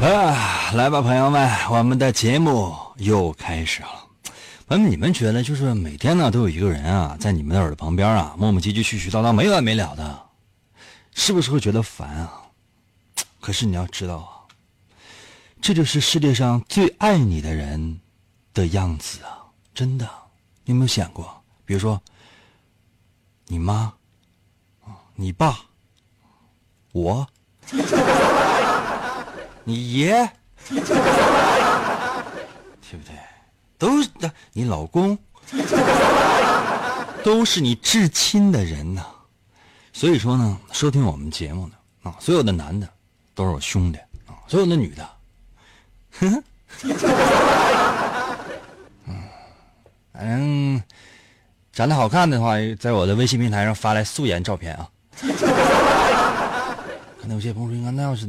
啊，来吧，朋友们，我们的节目又开始了。朋友们，你们觉得就是每天呢都有一个人啊，在你们的耳朵旁边啊，磨磨唧唧、絮絮叨叨，没完没了的，是不是会觉得烦啊？可是你要知道啊，这就是世界上最爱你的人的样子啊！真的，你有没有想过？比如说，你妈，你爸，我，你爷，对不对？都是你老公，都是你至亲的人呐。所以说呢，收听我们节目的啊，所有的男的都是我兄弟啊，所有的女的，呵呵，嗯，反正长得好看的话，在我的微信平台上发来素颜照片啊。可能有些朋友说，那要是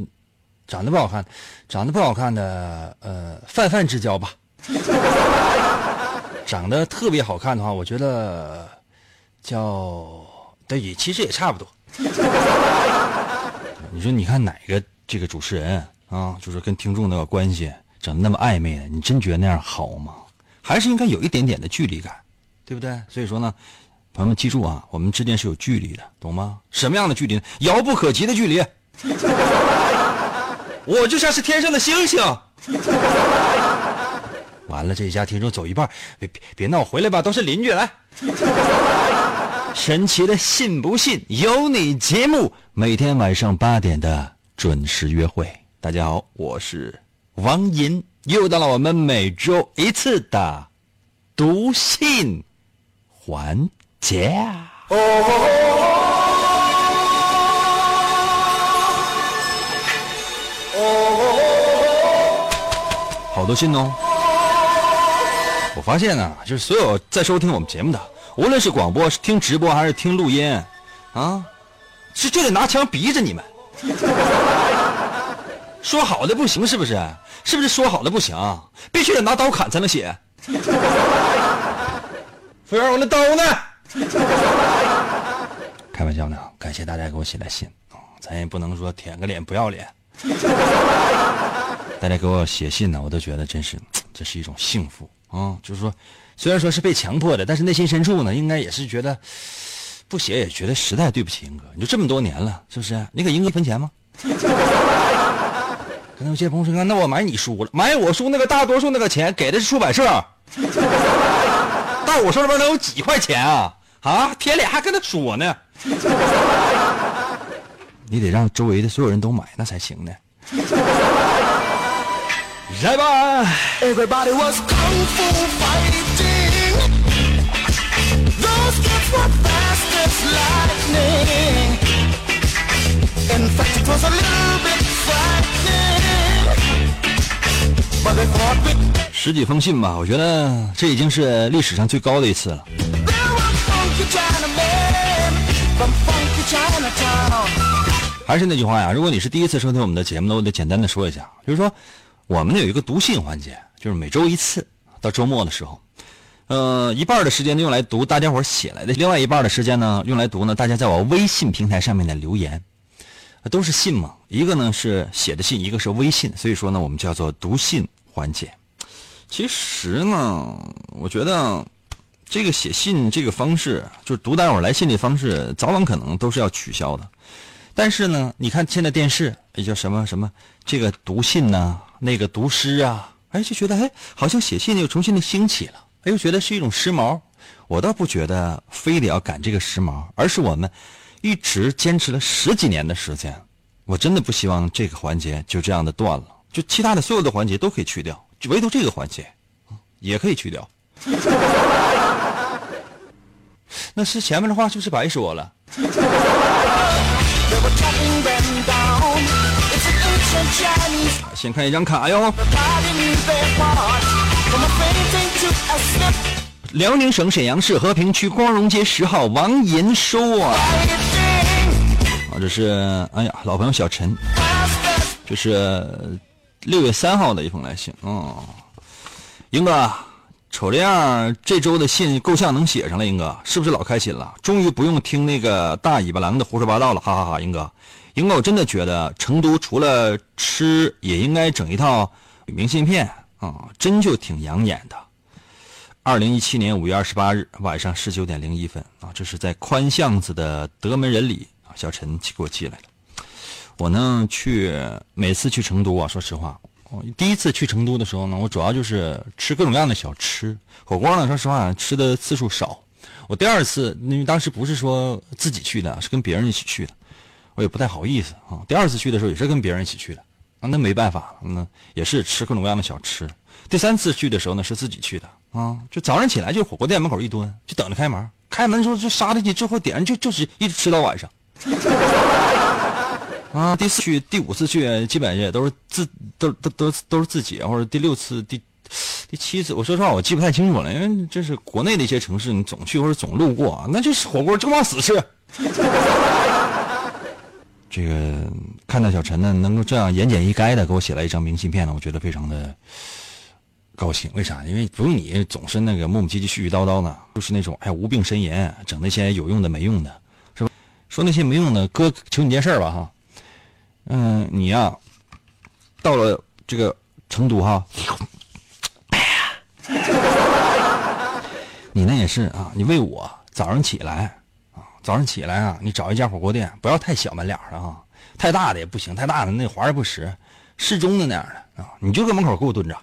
长得不好看，长得不好看的，呃，泛泛之交吧。长得特别好看的话，我觉得叫对，也其实也差不多。你说，你看哪个这个主持人啊，就是跟听众那个关系整的那么暧昧的，你真觉得那样好吗？还是应该有一点点的距离感，对不对？所以说呢，朋友们记住啊，我们之间是有距离的，懂吗？什么样的距离？遥不可及的距离。我就像是天上的星星。完了，这一家听众走一半，别别别闹，回来吧，都是邻居来。神奇的信不信由你节目，每天晚上八点的准时约会。大家好，我是王银，又到了我们每周一次的读信环节啊。好多信哦。我发现啊，就是所有在收听我们节目的，无论是广播、是听直播还是听录音，啊，是就得拿枪逼着你们。说好的不行是不是？是不是说好的不行？必须得拿刀砍才能写。服务员，我那刀呢？开玩笑呢，感谢大家给我写的信啊，咱也不能说舔个脸不要脸。大家给我写信呢，我都觉得真是，这是一种幸福啊！就是说，虽然说是被强迫的，但是内心深处呢，应该也是觉得不写也觉得实在对不起英哥。你就这么多年了，是不是？你给英哥分钱吗？可能有些朋友说，那我买你书了，买我书那个大多数那个钱给的是出版社，到我手里边能有几块钱啊？啊，贴脸还跟他说呢，你得让周围的所有人都买，那才行呢。来吧！Everybody was kung fu fighting. Those kids were fast as lightning. In fact, it was a little bit frightening. But they fought with 十几封信吧，我觉得这已经是历史上最高的一次了。还是那句话呀，如果你是第一次收听我们的节目呢，我得简单的说一下，就是说我们有一个读信环节，就是每周一次，到周末的时候，呃，一半的时间用来读大家伙写来的，另外一半的时间呢用来读呢大家在我微信平台上面的留言，都是信嘛，一个呢是写的信，一个是微信，所以说呢我们叫做读信环节。其实呢，我觉得这个写信这个方式，就是读大家伙来信的方式，早晚可能都是要取消的。但是呢，你看现在电视，也叫什么什么，这个读信呐、那个读诗啊，哎，就觉得哎，好像写信又重新的兴起了，哎，又觉得是一种时髦。我倒不觉得非得要赶这个时髦，而是我们一直坚持了十几年的时间。我真的不希望这个环节就这样的断了，就其他的所有的环节都可以去掉，就唯独这个环节，也可以去掉。那是前面的话是不是白说了？先看一张卡哟。辽宁省沈阳市和平区光荣街十号王银收啊，这是哎呀，老朋友小陈，这是六月三号的一封来信哦，英哥。瞅这样这周的信够呛能写上了，英哥是不是老开心了？终于不用听那个大尾巴狼的胡说八道了，哈哈哈英哥，英哥，我真的觉得成都除了吃，也应该整一套明信片啊、真就挺养眼的。二零一七年五月二十八日晚上十九点零一分啊，这是在宽巷子的德门人里啊，小陈给我寄来的。我呢去每次去成都啊，说实话，第一次去成都的时候呢，我主要就是吃各种各样的小吃，火锅呢，说实话吃的次数少。我第二次，因为当时不是说自己去的，是跟别人一起去的，我也不太好意思啊。第二次去的时候也是跟别人一起去的，啊，那没办法，那也是吃各种各样的小吃。第三次去的时候呢，是自己去的啊，就早上起来就火锅店门口一蹲，就等着开门。开门之后就杀进去之后点就就是一直吃到晚上。啊，第四去、第五次去，基本也都是自都都都都是自己，或者第六次、第第七次，我说实话我记不太清楚了，因为这是国内的一些城市，你总去或者总路过，那就是火锅就往死吃。这个看到小陈呢，能够这样言简意赅的给我写了一张明信片呢，我觉得非常的高兴。为啥？因为不用你总是那个磨磨唧唧、絮絮叨叨的，就是那种哎无病呻吟，整那些有用的没用的，是吧？说那些没用的，哥求你件事儿吧哈。嗯，你呀、到了这个成都哈，你那也是啊，你为我早上起来啊，早上起来啊，你找一家火锅店，不要太小门脸的啊，太大的也不行，太大的那华而不实，适中的那样的啊，你就搁门口给我蹲着。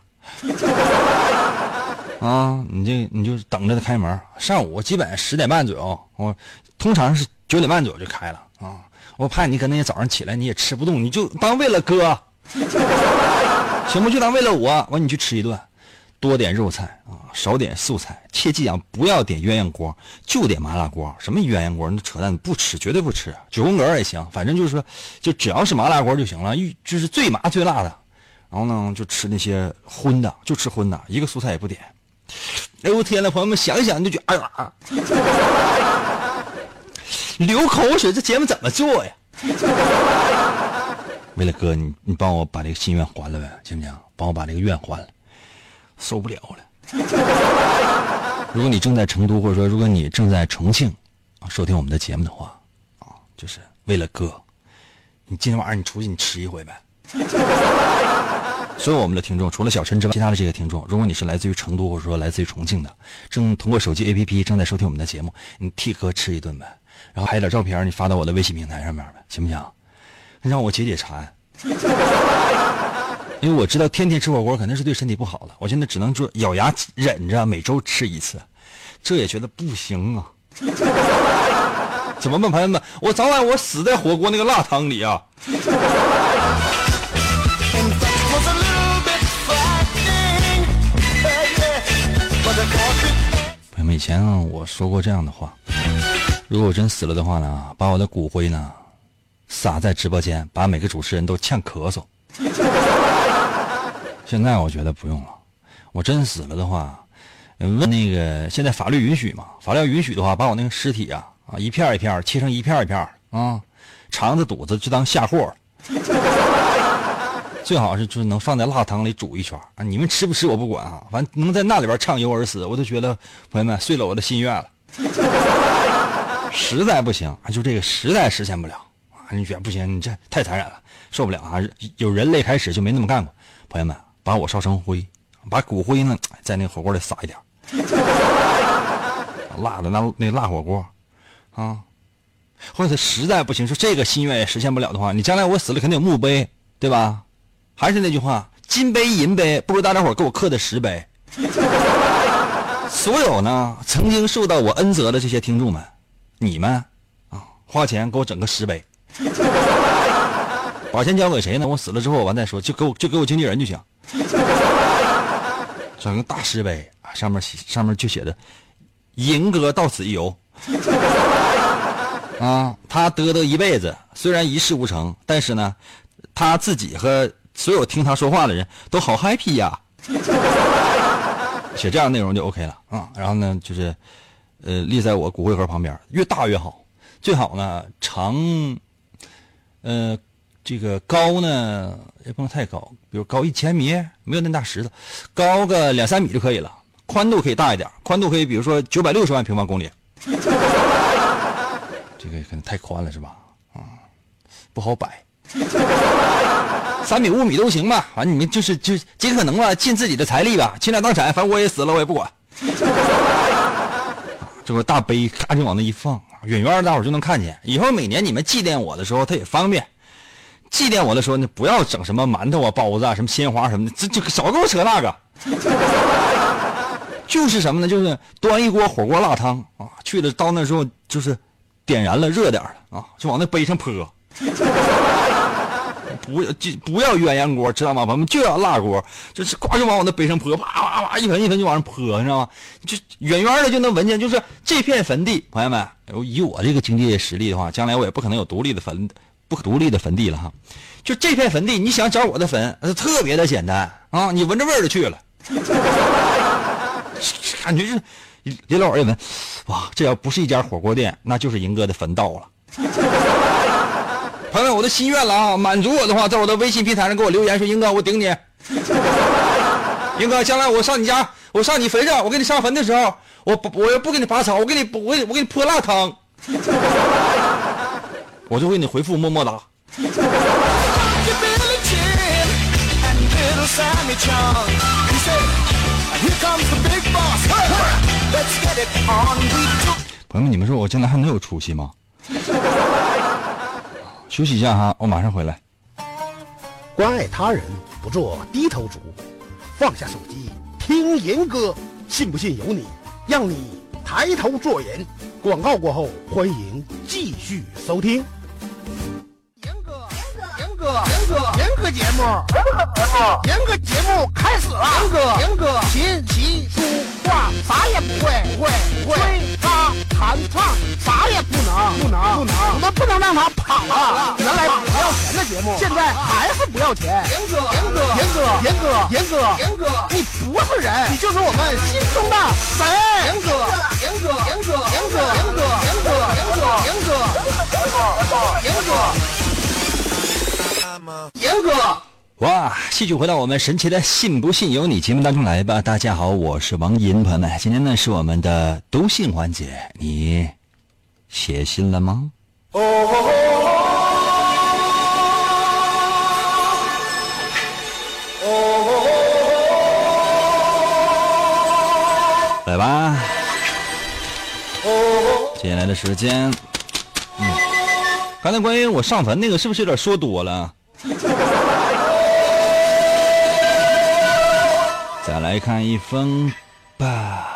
啊，你这你就等着他开门。上午基本十点半左右，我通常是九点半左右就开了啊。我怕你可能也早上起来你也吃不动，你就当为了哥，行不？就当为了我，完你去吃一顿，多点肉菜啊，少点素菜，切记啊，不要点鸳鸯锅，就点麻辣锅。什么鸳鸯锅？那扯淡，不吃，绝对不吃。九宫格也行，反正就是说，就只要是麻辣锅就行了，就是最麻最辣的。然后呢，就吃那些荤的，就吃荤的，一个素菜也不点。哎呦我天呐，朋友们想一想你就觉得哎呀，流口水，这节目怎么做呀？为了哥，你你帮我把这个心愿还了呗，行不行？帮我把这个愿还了，受不了了。如果你正在成都，或者说如果你正在重庆收听我们的节目的话，啊，就是为了哥，你今天晚上你出去你吃一回呗。所有我们的听众，除了小陈之外，其他的这些听众，如果你是来自于成都或者说来自于重庆的，正通过手机 APP 正在收听我们的节目，你替哥吃一顿呗，然后拍点照片，你发到我的微信平台上面呗，行不行？让我解解馋。因为我知道天天吃火锅肯定是对身体不好的，我现在只能说咬牙忍着每周吃一次，这也觉得不行啊。怎么办，朋友们？我早晚我死在火锅那个辣汤里啊！朋友们，以前啊，我说过这样的话：如果我真死了的话呢，把我的骨灰呢撒在直播间，把每个主持人都呛咳嗽。现在我觉得不用了，我真死了的话，问那个现在法律允许吗？法律允许的话，把我那个尸体啊啊一片一片切成一片一片啊，肠子肚子就当下货。最好是就是能放在辣汤里煮一圈啊！你们吃不吃我不管啊，反正能在那里边畅游而死，我都觉得朋友们遂了我的心愿了。实在不行啊，就这个实在实现不了啊！你觉得不行，你这太残忍了，受不了啊！有人类开始就没那么干过。朋友们，把我烧成灰，把骨灰呢在那火锅里撒一点，辣的那那辣火锅，啊，或者实在不行，说这个心愿也实现不了的话，你将来我死了肯定有墓碑，对吧？还是那句话，金杯银杯不如大家伙给我刻的石碑。所有呢曾经受到我恩泽的这些听众们，你们啊，花钱给我整个石碑，把钱交给谁呢？我死了之后完再说，就给我就给我经纪人就行。整个大石碑啊，上面写上面就写着“银哥到此一游”。啊，他嘚嘚一辈子，虽然一事无成，但是呢，他自己和所有听他说话的人都好 happy 呀。写这样内容就 OK 了啊。然后呢，就是呃，立在我骨灰盒旁边，越大越好，最好呢长，呃，这个高呢也不能太高，比如高一千米，没有那么大石头，高个两三米就可以了。宽度可以大一点，宽度可以比如说九百六十万平方公里。这个可能太宽了是吧？啊，不好摆。三米五米都行吧，反正你们就是就尽可能吧，尽自己的财力吧，倾家荡产，反正我也死了，我也不管。这个大杯咔就往那一放，远远大伙就能看见。以后每年你们祭奠我的时候，它也方便。祭奠我的时候呢，不要整什么馒头啊、包子啊、什么鲜花什么的，这这少给我扯那个。就是什么呢？就是端一锅火锅辣汤啊，去了到那时候就是点燃了热点了啊，就往那杯上泼。不就不要鸳鸯锅，知道吗？朋友们就要辣锅，就是呱就往我那背上泼，啪啪啪一盆一盆就往上泼，你知道吗？就远远的就能闻见，就是这片坟地，朋友们，以我这个经济实力的话，将来我也不可能有独立的坟，不可独立的坟地了哈。就这片坟地，你想找我的坟，特别的简单啊，你闻着味儿就去了，感觉是李老师一闻，哇，这要不是一家火锅店，那就是银哥的坟到了。朋友们，我的心愿了啊！满足我的话，在我的微信平台上给我留言说：“英哥，我顶你。”英哥，将来我上你家，我上你坟上，我给你上坟的时候，我，我要不给你拔草，我给你，我我给你泼辣汤，我就为你回复么么哒。朋友们，你们说我将来还能有出息吗？休息一下哈，我马上回来。关爱他人，不做低头族，放下手机听严歌，信不信由你，让你抬头做人。广告过后，欢迎继续收听。严哥，严哥，严哥，严哥节目，严哥节目，严哥节目开始了。严哥，严哥，琴棋书画啥也不会，不会，不会。吹拉弹唱啥也不能，不能，不能。我们不能让他跑了。原来不要钱的节目，现在还是不要钱。严哥，严哥，严哥，严哥，严哥，严哥，你不是人，你就是我们心中的神。严哥，严哥，严哥，严哥，严哥，严哥，严哥，严哥，严哥，严哥。哇！继续回到我们神奇的“信不信由你”节目当中来吧。大家好，我是王银，朋友们，今天呢是我们的读信环节，你写信了吗？哦来吧，接下来的时间，嗯，刚才关于我上坟那个，是不是有点说多了？再来看一封吧。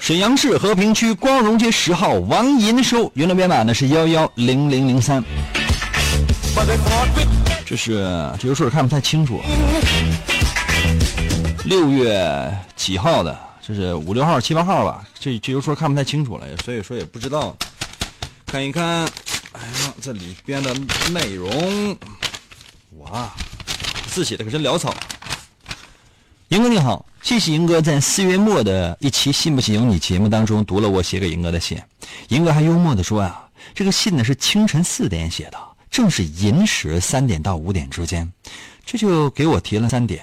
沈阳市和平区光荣街十号王银收，云龙编码呢是幺幺零零零三。这是这邮数看不太清楚。六月几号的？这是五六号、七八号吧？这这邮数看不太清楚了，所以说也不知道。看一看，哎呀，这里边的内容，哇，字写的可真潦草。银哥你好，谢谢银哥在四月末的一期《信不信由你》节目当中读了我写给银哥的信。银哥还幽默的说啊，这个信呢是清晨四点写的，正是寅时三点到五点之间，这就给我提了三点。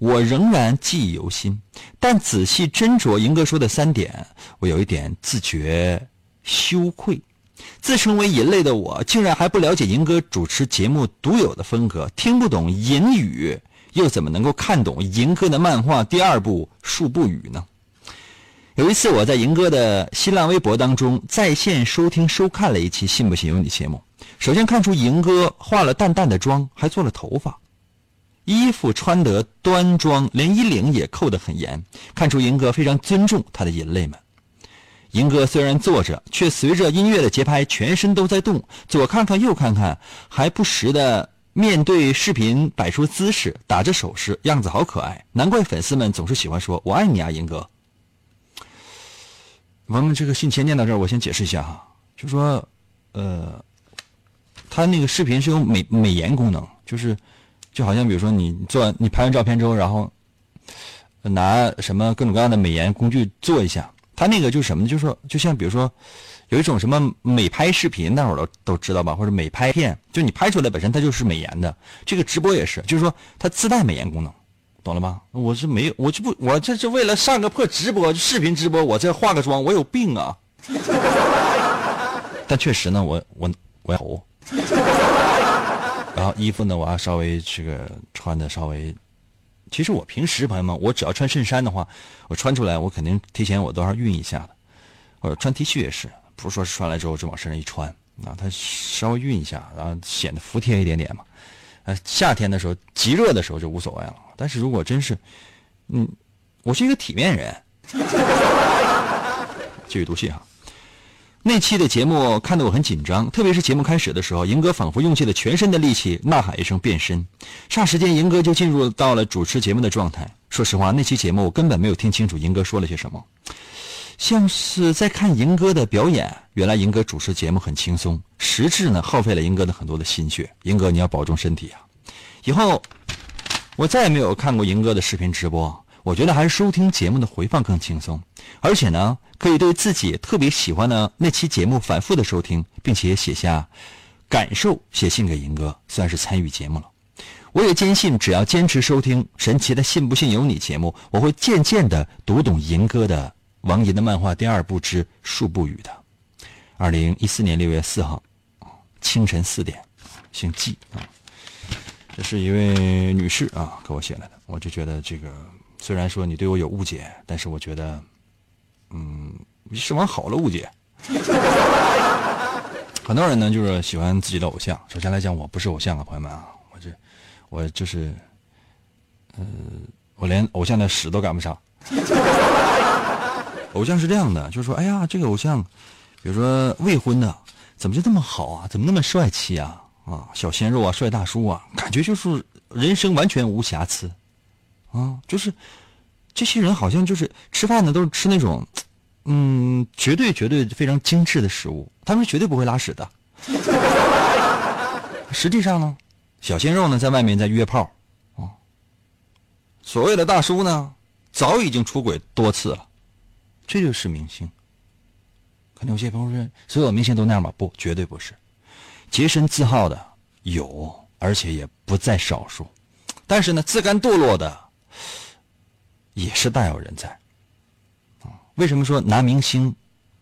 我仍然记忆犹新，但仔细斟酌银哥说的三点，我有一点自觉羞愧。自称为银类的我，竟然还不了解银哥主持节目独有的风格，听不懂银语，又怎么能够看懂银哥的漫画第二部《数步语》呢？有一次，我在银哥的新浪微博当中在线收听收看了一期《信不信由你》节目。首先看出银哥化了淡淡的妆，还做了头发，衣服穿得端庄，连衣领也扣得很严，看出银哥非常尊重他的银类们。银哥虽然坐着，却随着音乐的节拍，全身都在动，左看看右看看，还不时的面对视频摆出姿势，打着手势，样子好可爱。难怪粉丝们总是喜欢说“我爱你啊，银哥”。咱们这个信签念到这儿，我先解释一下哈，就说，呃，他那个视频是有美美颜功能，就是就好像比如说你做你拍完照片之后，然后拿什么各种各样的美颜工具做一下。他那个就是什么呢？就是说，就像比如说，有一种什么美拍视频，大伙都都知道吧？或者美拍片，就你拍出来本身它就是美颜的。这个直播也是，就是说它自带美颜功能，懂了吧？我是没有，我就不，我这是为了上个破直播，视频直播，我这化个妆，我有病啊！但确实呢，我我我要，然后衣服呢，我要稍微这个穿的稍微。其实我平时朋友们，我只要穿衬衫的话，我穿出来我肯定提前我都要熨一下的，或者穿 T 恤也是，不是说穿来之后就往身上一穿啊，它稍微熨一下，然后显得服帖一点点嘛。呃，夏天的时候极热的时候就无所谓了，但是如果真是，嗯，我是一个体面人，继续读信哈。那期的节目看得我很紧张，特别是节目开始的时候，银哥仿佛用尽了全身的力气呐喊一声变身，霎时间银哥就进入到了主持节目的状态。说实话，那期节目我根本没有听清楚银哥说了些什么，像是在看银哥的表演。原来银哥主持节目很轻松，实质呢耗费了银哥的很多的心血。银哥你要保重身体啊！以后我再也没有看过银哥的视频直播。我觉得还是收听节目的回放更轻松，而且呢，可以对自己特别喜欢的那期节目反复的收听，并且写下感受，写信给银哥，算是参与节目了。我也坚信，只要坚持收听神奇的“信不信由你”节目，我会渐渐的读懂银哥的王银的漫画第二部之《数不语》的。二零一四年六月四号清晨四点，姓季啊，这是一位女士啊给我写来的，我就觉得这个。虽然说你对我有误解，但是我觉得，嗯，你是往好了误解。很多人呢，就是喜欢自己的偶像。首先来讲，我不是偶像啊，朋友们啊，我这，我就是，呃，我连偶像的屎都赶不上。偶像是这样的，就是说，哎呀，这个偶像，比如说未婚的，怎么就这么好啊？怎么那么帅气啊？啊，小鲜肉啊，帅大叔啊，感觉就是人生完全无瑕疵。啊，就是这些人好像就是吃饭呢，都是吃那种，嗯，绝对绝对非常精致的食物，他们绝对不会拉屎的。实际上呢，小鲜肉呢在外面在约炮，啊，所谓的大叔呢早已经出轨多次了，这就是明星。可能有些朋友说，所有明星都那样吗？不，绝对不是，洁身自好的有，而且也不在少数，但是呢，自甘堕落的。也是大有人在，啊，为什么说拿明星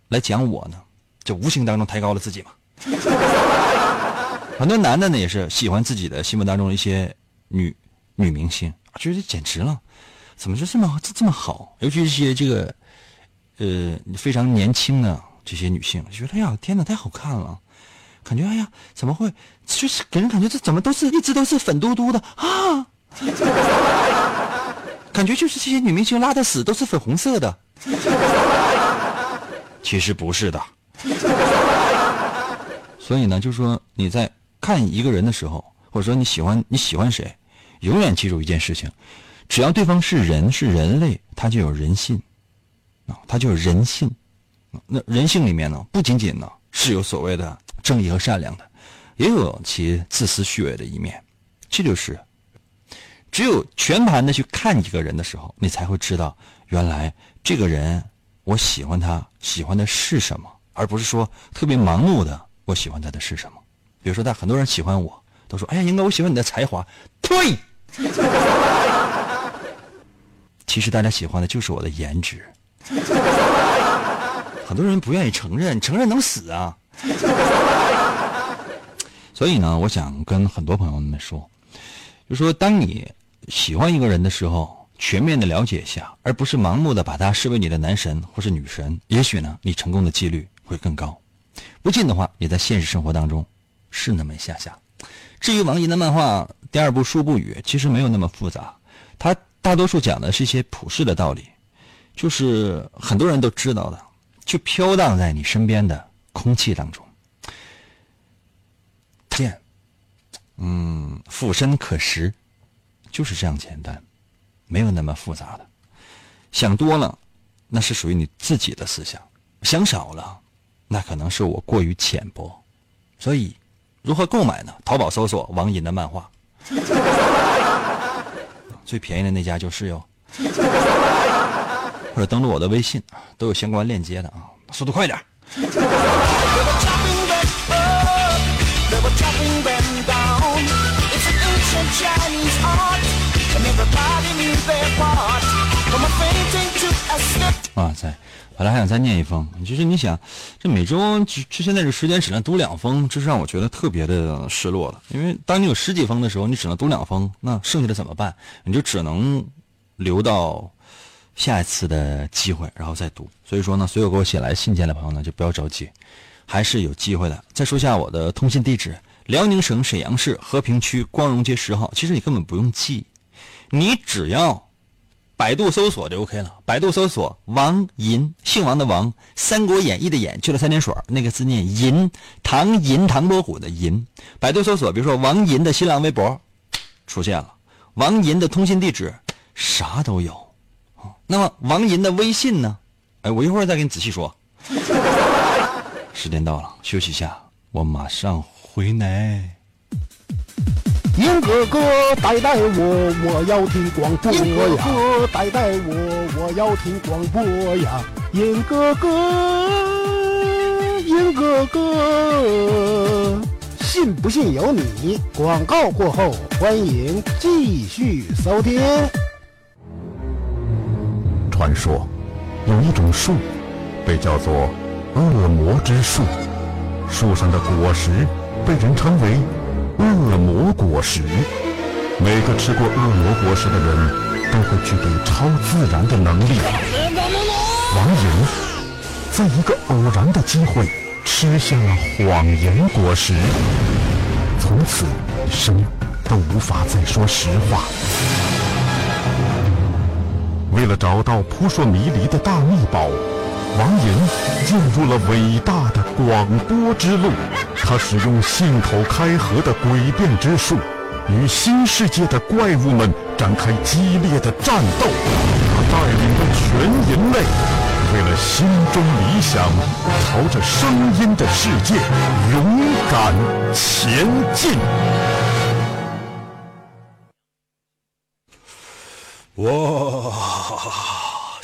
来讲我呢？就无形当中抬高了自己嘛。很多男的呢也是喜欢自己的心目当中的一些女女明星，觉得简直了，怎么就这么这这么好？尤其是些这个呃非常年轻的这些女性，觉得哎呀天哪太好看了，感觉哎呀怎么会就是给人感觉这怎么都是一直都是粉嘟嘟的啊？感觉就是这些女明星拉的屎都是粉红色的，其实不是的。所以呢，就是说你在看一个人的时候，或者说你喜欢你喜欢谁，永远记住一件事情：只要对方是人是人类，他就有人性啊，他就是人性。那人性里面呢，不仅仅呢是有所谓的正义和善良的，也有其自私虚伪的一面。这就是。只有全盘的去看一个人的时候，你才会知道，原来这个人我喜欢他，喜欢的是什么，而不是说特别盲目的我喜欢他的是什么。比如说，他很多人喜欢我，都说：“哎呀，英哥，我喜欢你的才华。”呸！其实大家喜欢的就是我的颜值。很多人不愿意承认，承认能死啊！所以呢，我想跟很多朋友们说，就说当你喜欢一个人的时候，全面的了解一下，而不是盲目的把他视为你的男神或是女神，也许呢，你成功的几率会更高。不信的话，你在现实生活当中是那么一下下。至于王银的漫画第二部《树不语》，其实没有那么复杂，它大多数讲的是一些普世的道理，就是很多人都知道的，就飘荡在你身边的空气当中。见，嗯，俯身可食，就是这样简单，没有那么复杂的。想多了，那是属于你自己的思想；想少了，那可能是我过于浅薄。所以，如何购买呢？淘宝搜索王银的漫画，最便宜的那家就是哟，或者登录我的微信，都有相关链接的啊，速度快一点。哇塞，本来还想再念一封，其实你想，这每周，就现在这时间只能读两封，这是让我觉得特别的失落了，因为当你有十几封的时候，你只能读两封，那剩下的怎么办？你就只能留到。下一次的机会，然后再读。所以说呢，所有给我写来信件的朋友呢，就不要着急，还是有机会的。再说下我的通信地址：辽宁省沈阳市和平区光荣街十号。其实你根本不用记，你只要。百度搜索就 OK 了。百度搜索王银，姓王的王，《三国演义》的演去了三点水，那个字念银，唐银唐伯虎的银。百度搜索，比如说王银的新浪微博出现了，王银的通信地址啥都有。那么王银的微信呢？哎，我一会儿再给你仔细说。时间到了，休息一下，我马上回来。银哥哥带带我，我要听广播呀！银哥哥带带我，我要听广播呀！银哥哥，银哥哥，信不信由你。广告过后，欢迎继续收听。传说有一种树，被叫做恶魔之树，树上的果实被人称为恶魔果实。每个吃过恶魔果实的人都会具备超自然的能力。王莹在一个偶然的机会吃下了谎言果实，从此一生都无法再说实话。为了找到扑朔迷离的大秘宝，王莹进入了伟大的广播之路。他使用信口开河的诡辩之术，与新世界的怪物们展开激烈的战斗。他带领着全人类，为了心中理想，朝着声音的世界勇敢前进。哇！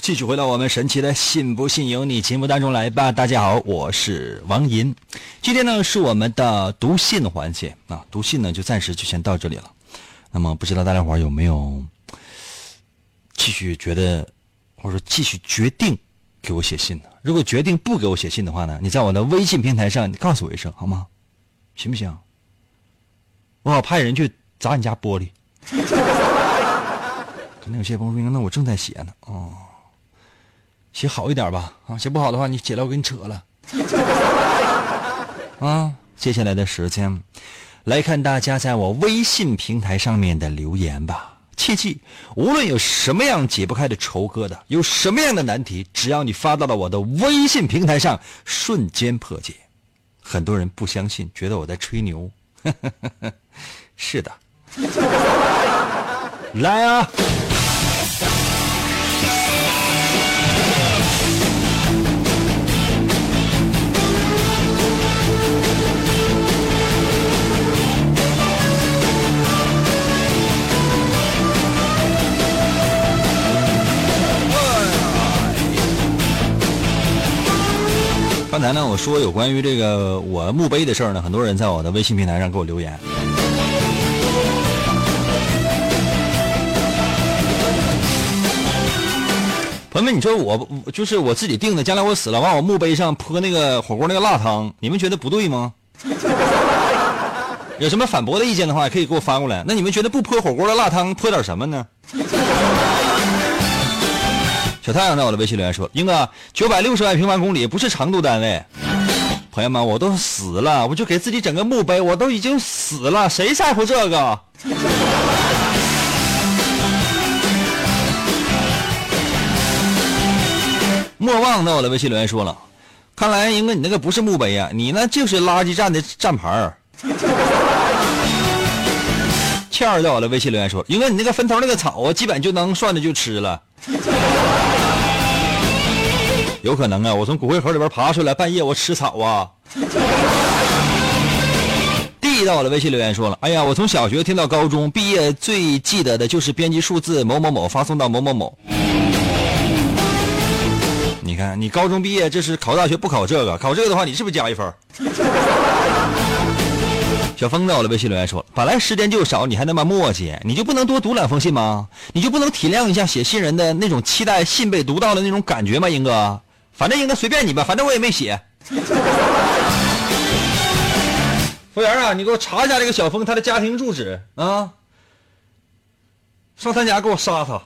继续回到我们神奇的“信不信由你”节目当中来吧。大家好，我是王银。今天呢是我们的读信环节啊，读信呢就暂时就先到这里了。那么不知道大家伙有没有继续觉得，或者说继续决定给我写信呢？如果决定不给我写信的话呢，你在我的微信平台上你告诉我一声好吗？行不行？我好派人去砸你家玻璃。可能有些朋友说：“那我正在写呢，哦，写好一点吧，啊，写不好的话，你写来我给你扯了。”啊，接下来的时间，来看大家在我微信平台上面的留言吧。切记，无论有什么样解不开的愁疙瘩，有什么样的难题，只要你发到了我的微信平台上，瞬间破解。很多人不相信，觉得我在吹牛。是的，来啊！刚才呢，我说有关于这个我墓碑的事儿呢，很多人在我的微信平台上给我留言。朋友们，你说我就是我自己定的，将来我死了，往我墓碑上泼那个火锅那个辣汤，你们觉得不对吗？有什么反驳的意见的话，可以给我发过来。那你们觉得不泼火锅的辣汤，泼点什么呢？小太阳在我的微信留言说：“英哥，九百六十万平方公里不是长度单位。”朋友们，我都死了，我就给自己整个墓碑，我都已经死了，谁在乎这个？莫忘在我的微信留言说了，看来英哥你那个不是墓碑呀、你那就是垃圾站的站牌儿。倩儿在我的微信留言说，英哥你那个坟头那个草啊，基本就能涮着就吃了。有可能啊，我从骨灰盒里边爬出来，半夜我吃草啊。D 到我的微信留言说了，哎呀，我从小学听到高中毕业，最记得的就是编辑数字某某某发送到某某某。你看，你高中毕业，这是考大学不考这个，考这个的话，你是不是加一分？小峰在我的微信留言说，本来时间就少，你还那么磨叽，你就不能多读两封信吗？你就不能体谅一下写信人的那种期待信被读到的那种感觉吗？英哥，反正应该随便你吧，反正我也没写。服务员啊，你给我查一下这个小峰他的家庭住址啊，上他家给我杀他。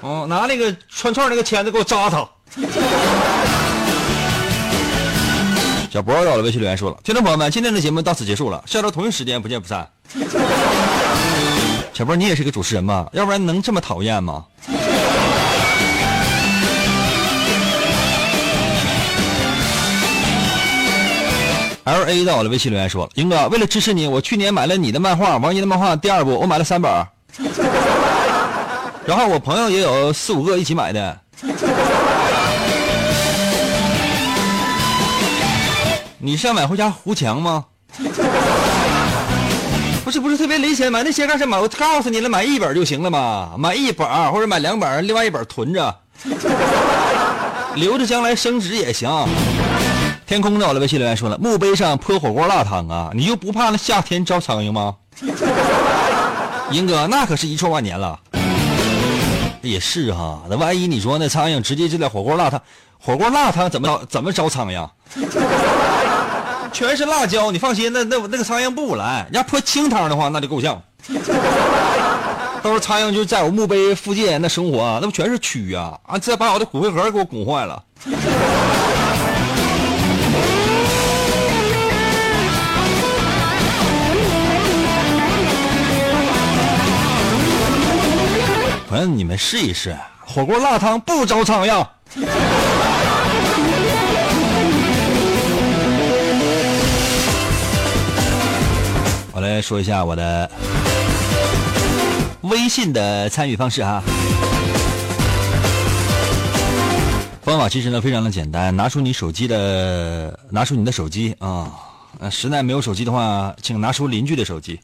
哦，拿那个串串那个签子给我扎他。小博到了微信留言说了，听众朋友们，今天的节目到此结束了，下周同一时间不见不散。小博，你也是个主持人吧？要不然能这么讨厌吗？L A 在我的微信留言说了：“英哥，为了支持你，我去年买了你的漫画《王爷的漫画》第二部，我买了三本，然后我朋友也有四五个一起买的。你是要买回家糊墙吗？不是不是特别理解，买那些干什么？我告诉你了，买一本就行了嘛，买一本或者买两本，另外一本囤着，留着将来升值也行。”天空在我的微信留言说了，墓碑上泼火锅辣汤啊，你就不怕那夏天招苍蝇吗？英哥，那可是一错万年了。也是哈，那万一你说那苍蝇直接就在火锅辣汤，火锅辣汤怎么怎么招苍蝇？全是辣椒，你放心，那那那个苍蝇不来。人家泼清汤的话，那就够呛。到时候苍蝇就在我墓碑附近那生活，那不全是蛆啊！啊，再把我的骨灰盒给我拱坏了。朋友，你们试一试，火锅辣汤不招苍蝇。我来说一下我的微信的参与方式哈。方法其实呢非常的简单，拿出你手机的，拿出你的手机啊。呃实在没有手机的话，请拿出邻居的手机。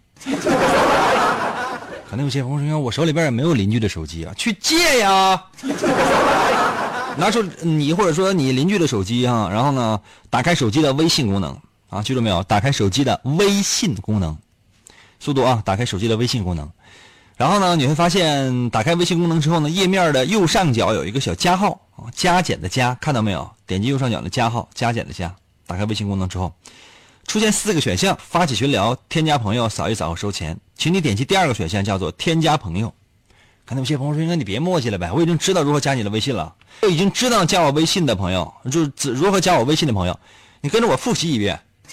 可能有些朋友说，我手里边也没有邻居的手机啊，去借呀。拿出你或者说你邻居的手机啊，然后呢，打开手机的微信功能啊，记住没有？打开手机的微信功能，速度啊，打开手机的微信功能。然后呢，你会发现，打开微信功能之后呢，页面的右上角有一个小加号，加减的加，看到没有？点击右上角的加号，加减的加。打开微信功能之后，出现四个选项：发起群聊、添加朋友、扫一扫收钱。请你点击第二个选项，叫做添加朋友。可能有些朋友说：“那你别磨叽了呗，我已经知道如何加你的微信了，我已经知道加我微信的朋友，就是如何加我微信的朋友，你跟着我复习一遍。”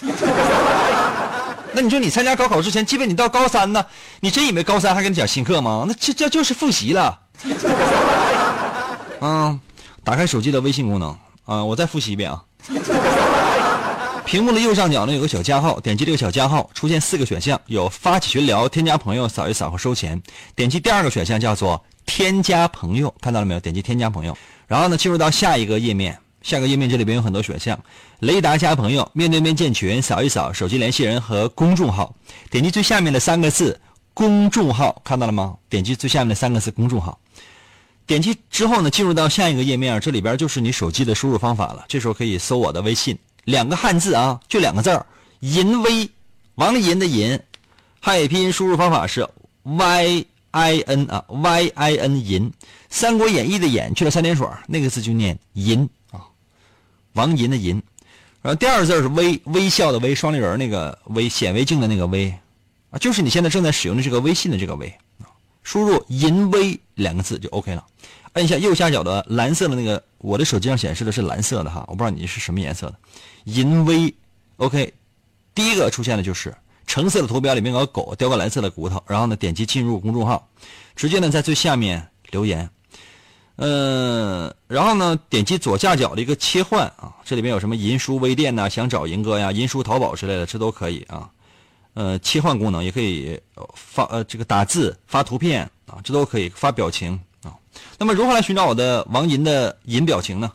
那你说你参加高考之前，基本你到高三呢，你真以为高三还给你讲新课吗？那这这就是复习了。嗯，打开手机的微信功能啊，我再复习一遍啊。屏幕的右上角呢有个小加号，点击这个小加号，出现四个选项，有发起群聊、添加朋友、扫一扫和收钱。点击第二个选项叫做添加朋友，看到了没有？点击添加朋友，然后呢进入到下一个页面，下个页面这里边有很多选项，雷达加朋友、面对面建群、扫一扫、手机联系人和公众号。点击最下面的三个字公众号，看到了吗？点击最下面的三个字公众号。点击之后呢，进入到下一个页面，这里边就是你手机的输入方法了。这时候可以搜我的微信。两个汉字啊，就两个字儿，淫威，王银的银，汉语拼音输入方法是 y i n 啊，y i n 银，《三国演义》的演去了三点水，那个字就念银啊，王银的银。然后第二个字是微，微笑的微，双立人那个微，显微镜的那个微啊，就是你现在正在使用的这个微信的这个微啊。输入“淫威”两个字就 OK 了。按一下右下角的蓝色的那个，我的手机上显示的是蓝色的哈，我不知道你是什么颜色的。银微，OK。第一个出现的就是橙色的图标里面有个狗叼个蓝色的骨头，然后呢点击进入公众号，直接呢在最下面留言，嗯，然后呢点击左下角的一个切换啊，这里面有什么银书微店呐，想找银哥呀，银书淘宝之类的，这都可以啊，呃，切换功能也可以发呃这个打字发图片啊，这都可以发表情啊。那么如何来寻找我的王银的银表情呢？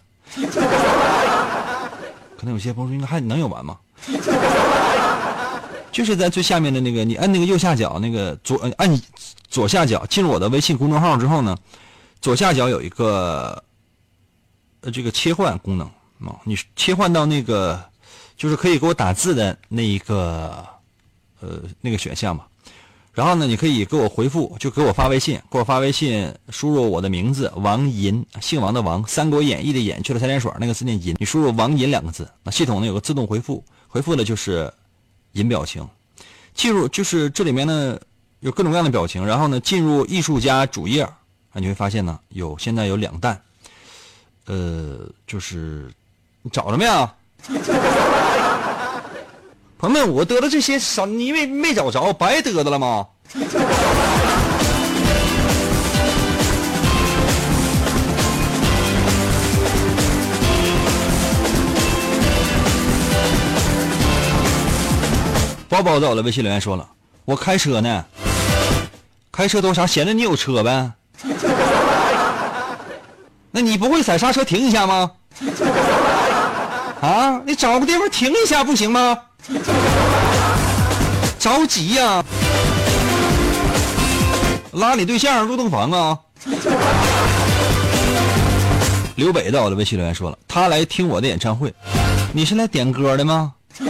可能有些朋友说应该还能有完吗？就是在最下面的那个，你按那个右下角那个左按左下角进入我的微信公众号之后呢，左下角有一个呃这个切换功能啊，你切换到那个就是可以给我打字的那一个呃那个选项嘛，然后呢你可以给我回复，就给我发微信，给我发微信，输入我的名字王银，姓王的王，《三国演义》的演去了三点水那个字念银，你输入王银两个字，那系统呢有个自动回复，回复的就是。银表情，进入就是这里面呢有各种各样的表情，然后呢进入艺术家主页啊，你会发现呢有现在有两弹，呃，就是你找着没有？朋友们，我得的这些啥？你没没找着，白得的了吗？包包在我的微信留言说了，我开车呢，开车都啥？显得你有车呗？那你不会踩刹车停一下吗？啊，你找个地方停一下不行吗？着急呀！拉你对象入洞房啊？刘北在我的微信留言说了，他来听我的演唱会，你是来点歌的吗？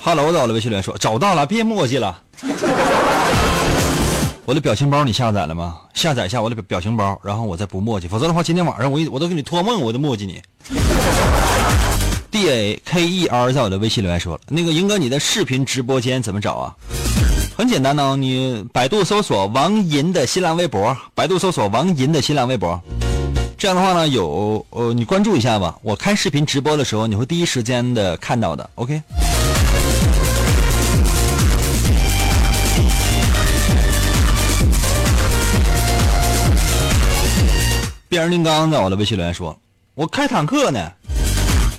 哈喽，到了，微信留言说找到了，别墨迹了。我的表情包你下载了吗？下载一下我的表情包，然后我再不墨迹，否则的话今天晚上我我都给你托梦，我都墨迹你。D A K E R 在我的微信留言说了，那个赢哥，你的视频直播间怎么找啊？很简单呢，你百度搜索王银的新浪微博，百度搜索王银的新浪微博，这样的话呢，有呃你关注一下吧，我开视频直播的时候，你会第一时间的看到的。OK。变形金刚在我的微信留言说：“我开坦克呢，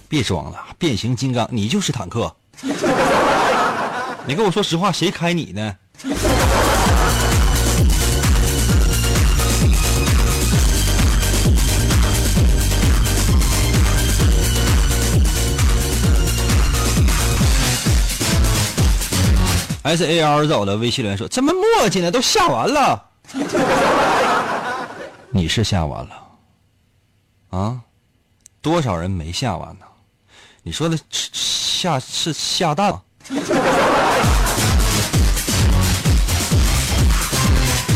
别装了，变形金刚你就是坦克。你跟我说实话，谁开你呢？”S A R 在我的微信留言说：“怎么墨迹呢？都下完了。”你是下完了。啊，多少人没下完呢？你说的下是下蛋？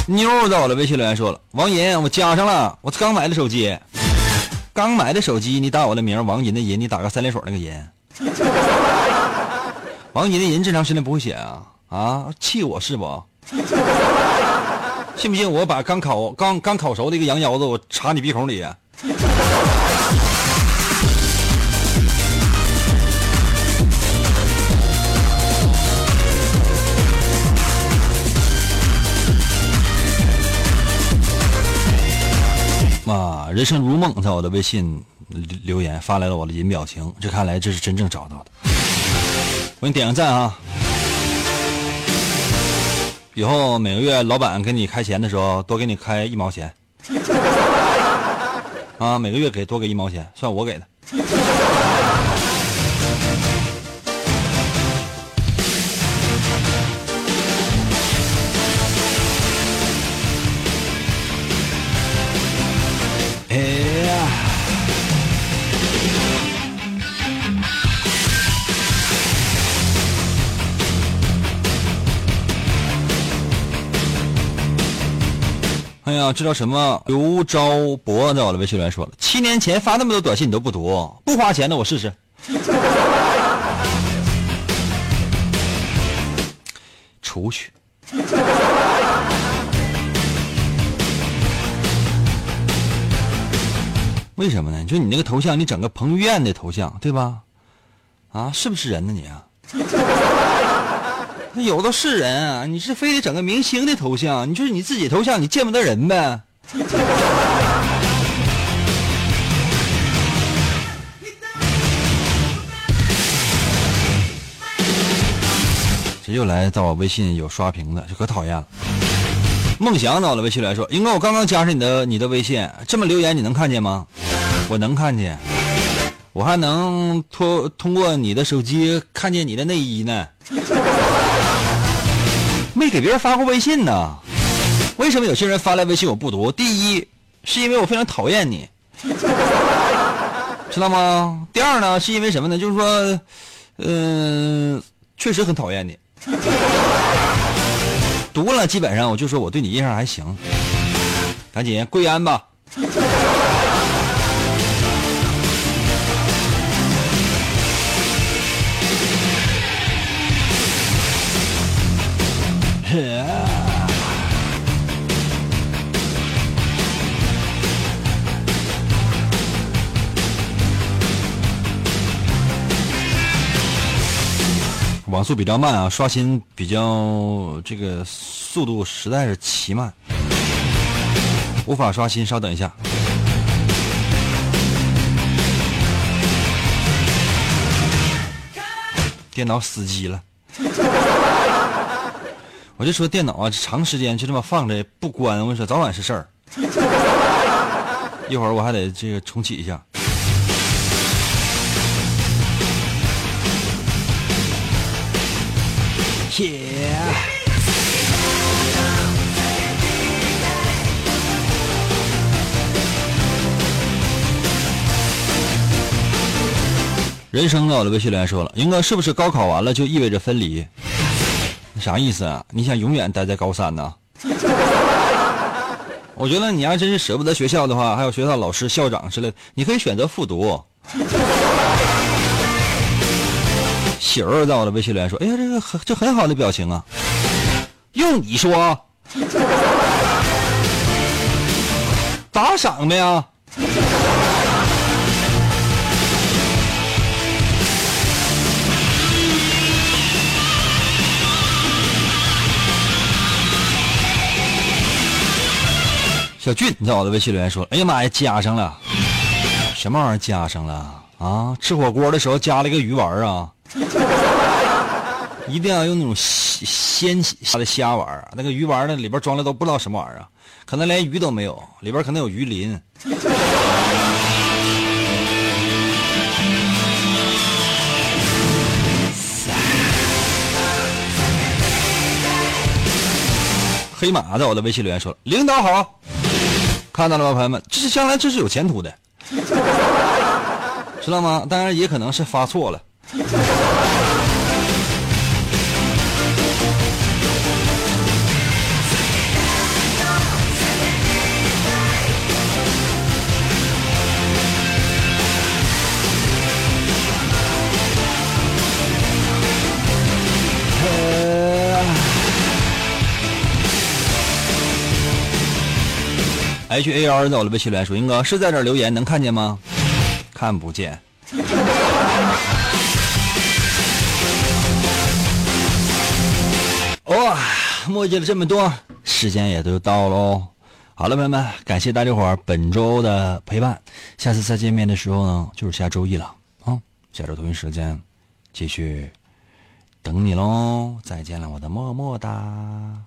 妞在我的微信留言说了：“王银，我加上了，我刚买的手机，刚买的手机，你打我的名王银的银，你打个三连水那个银。王银的银这长时间不会写啊？啊，气我是不？信不信我把刚烤刚刚烤熟的一个羊腰子，我插你鼻孔里？”啊，人生如梦，在我的微信留言发来了我的银表情，这看来这是真正找到的。我给你点个赞啊！以后每个月老板给你开钱的时候，多给你开一毛钱。啊，每个月给多给一毛钱，算我给的。哎呀，这叫什么？刘昭博在我的微信留言说了，七年前发那么多短信你都不读，不花钱的我试试。出去。为什么呢？就你那个头像，你整个彭于晏的头像，对吧？啊，是不是人呢你啊？有的是人啊，你是非得整个明星的头像？你就是你自己头像，你见不得人呗？这又来到我微信有刷屏的，就可讨厌了。梦想到了微信来说：“英哥，我刚刚加上你的你的微信，这么留言你能看见吗？我能看见，我还能通通过你的手机看见你的内衣呢。没给别人发过微信呢，为什么有些人发来微信我不读？第一，是因为我非常讨厌你，知道吗？第二呢，是因为什么呢？就是说，嗯、确实很讨厌你。”读了，基本上我就说我对你印象还行。赶紧跪安吧。网速比较慢啊，刷新比较这个速度实在是奇慢，无法刷新。稍等一下，电脑死机了。我就说电脑啊，长时间就这么放着不关，我跟你说早晚是事儿。一会儿我还得这个重启一下。Yeah. 人生啊，我的微信留言说了，英哥是不是高考完了就意味着分离？啥意思啊？你想永远待在高三呢？我觉得你要真是舍不得学校的话，还有学校老师、校长之类的，你可以选择复读。喜儿在我的微信留言说：“哎呀，这个很这很好的表情啊，用你说，打赏的呀。”小俊你在我的微信留言说：“哎呀妈呀，加上了，什么玩意儿加上了啊？吃火锅的时候加了一个鱼丸啊。”一定要用那种鲜鲜虾的虾丸，那个鱼丸呢里边装的都不知道什么玩意儿，可能连鱼都没有，里边可能有鱼鳞。黑马在我的微信留言说：“领导好，看到了吗，朋友们？这是将来这是有前途的，知道吗？当然也可能是发错了。”H A R 在我的微信留言说：“英哥是在这留言，能看见吗？看不见。”哇，墨迹了这么多，时间也都到喽。好了，朋友们，感谢大家伙儿本周的陪伴。下次再见面的时候呢，就是下周一了啊。下周同一时间，继续等你喽。再见了，我的么么哒。